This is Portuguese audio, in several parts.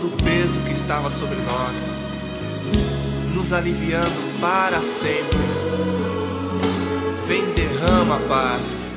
todo o peso que estava sobre nós, nos aliviando para sempre. Vem derrama paz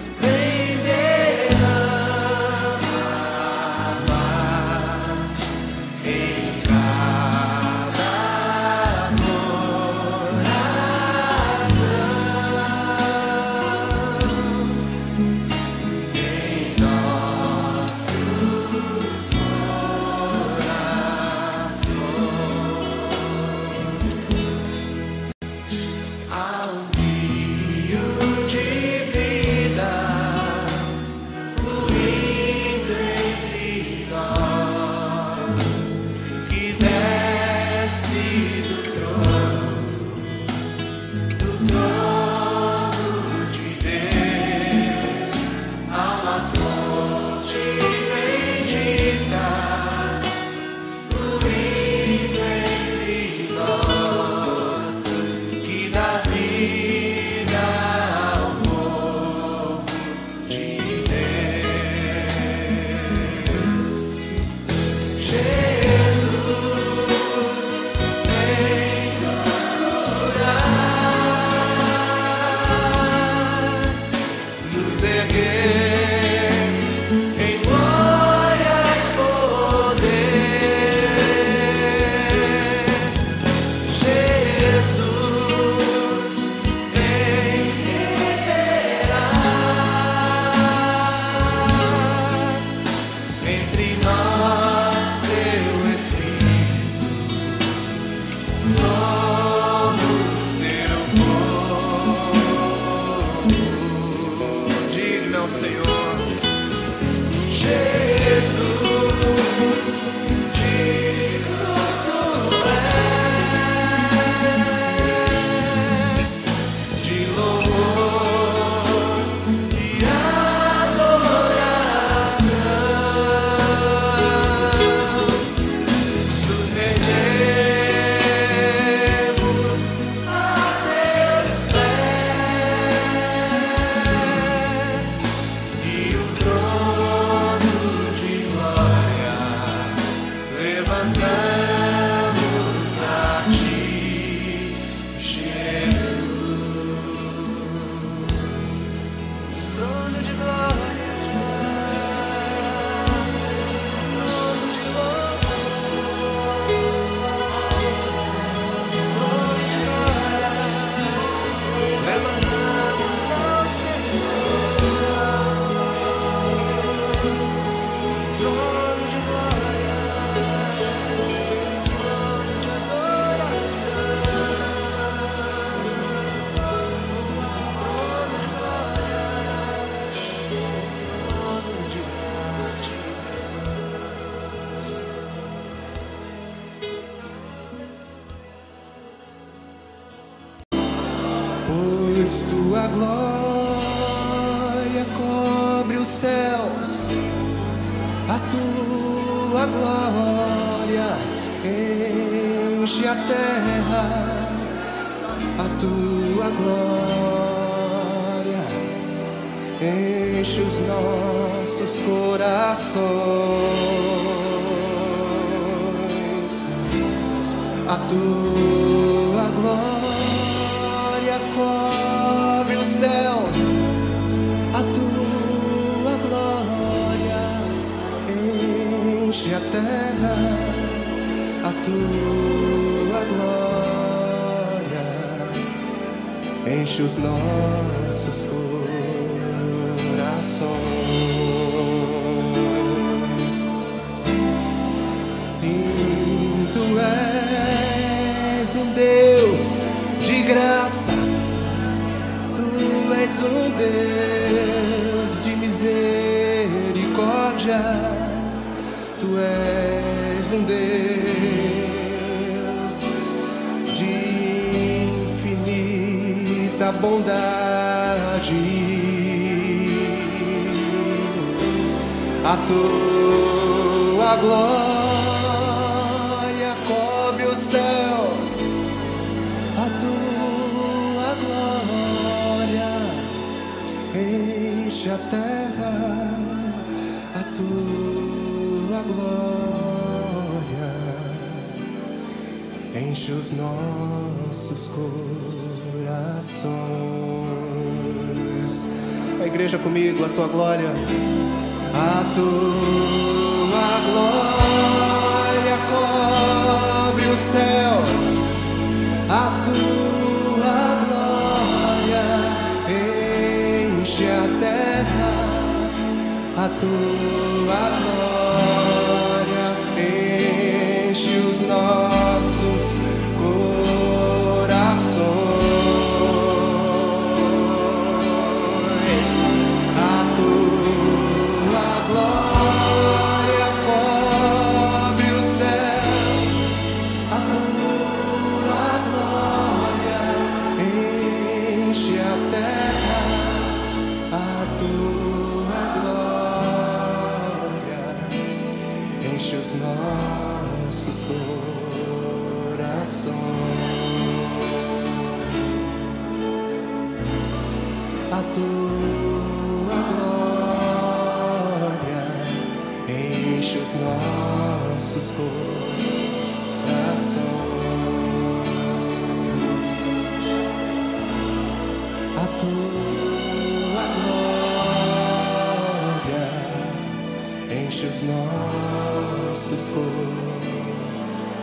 cobre os céus, a tua glória enche a terra, a tua glória enche os nossos corações, a tua enche a terra a tua glória, enche os nossos corações. Sim, tu és um Deus de graça, tu és um Deus de misericórdia és um Deus de infinita bondade. A tua glória cobre os céus, a tua glória enche a terra. Enche os nossos corações. A igreja comigo, a tua glória, a tua glória cobre os céus, a tua glória enche a terra, a tua glória enche os nossos A tua glória enche os nossos corações. A tua glória enche os nossos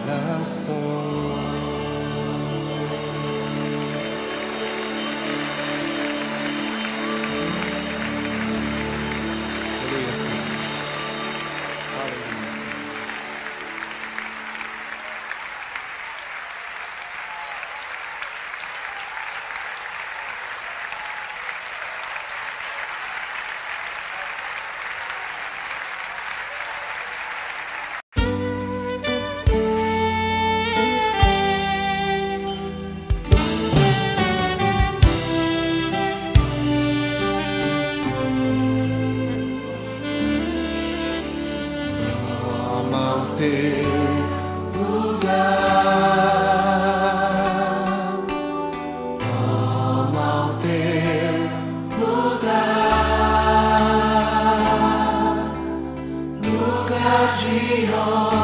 corações. Lugar de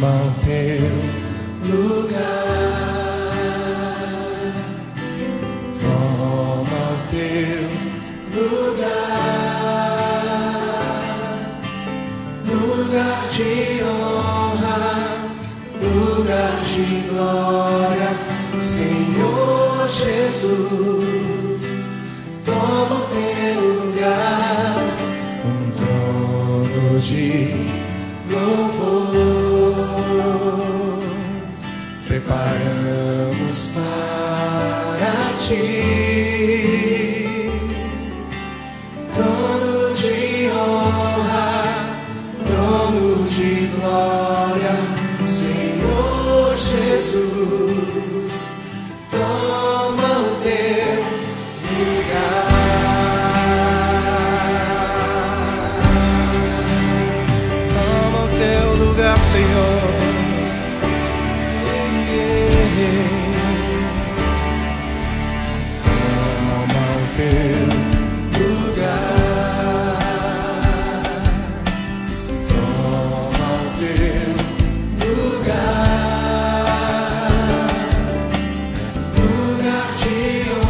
Toma teu lugar. Toma o teu lugar. Lugar de honra, lugar de glória, Senhor Jesus. Toma o teu lugar, um trono de louvor preparamos para ti. Feel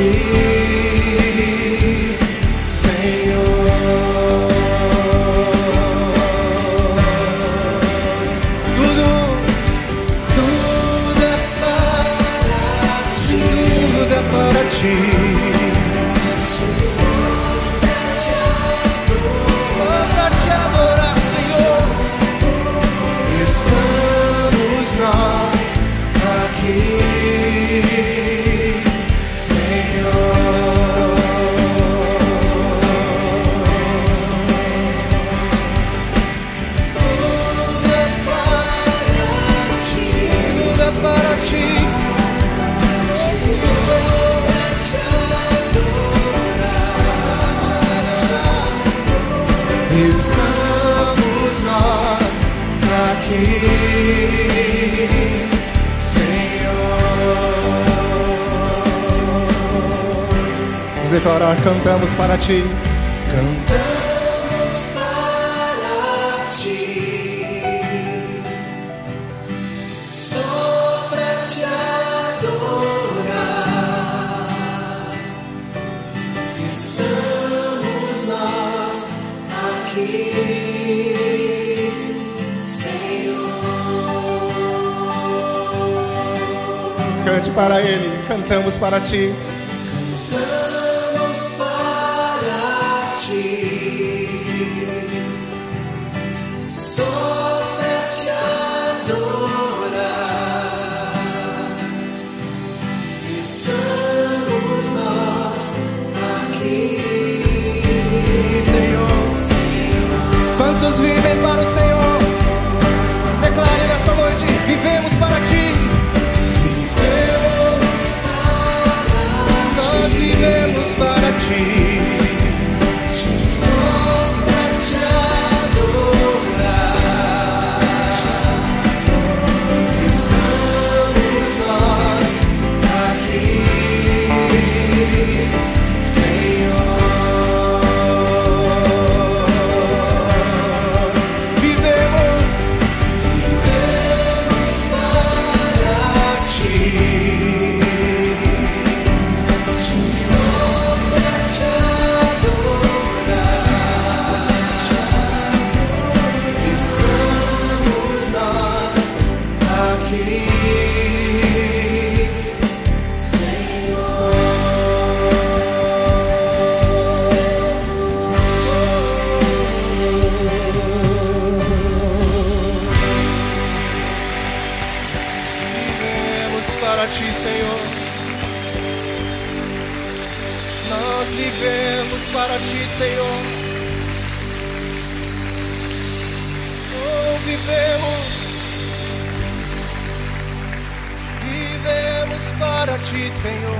seguir. declarar: cantamos para ti. Cantamos para ti. Só para te adorar. Estamos nós aqui. Cante para Ele, cantamos para Ti. Para aqui, vivemos para Ti, Senhor.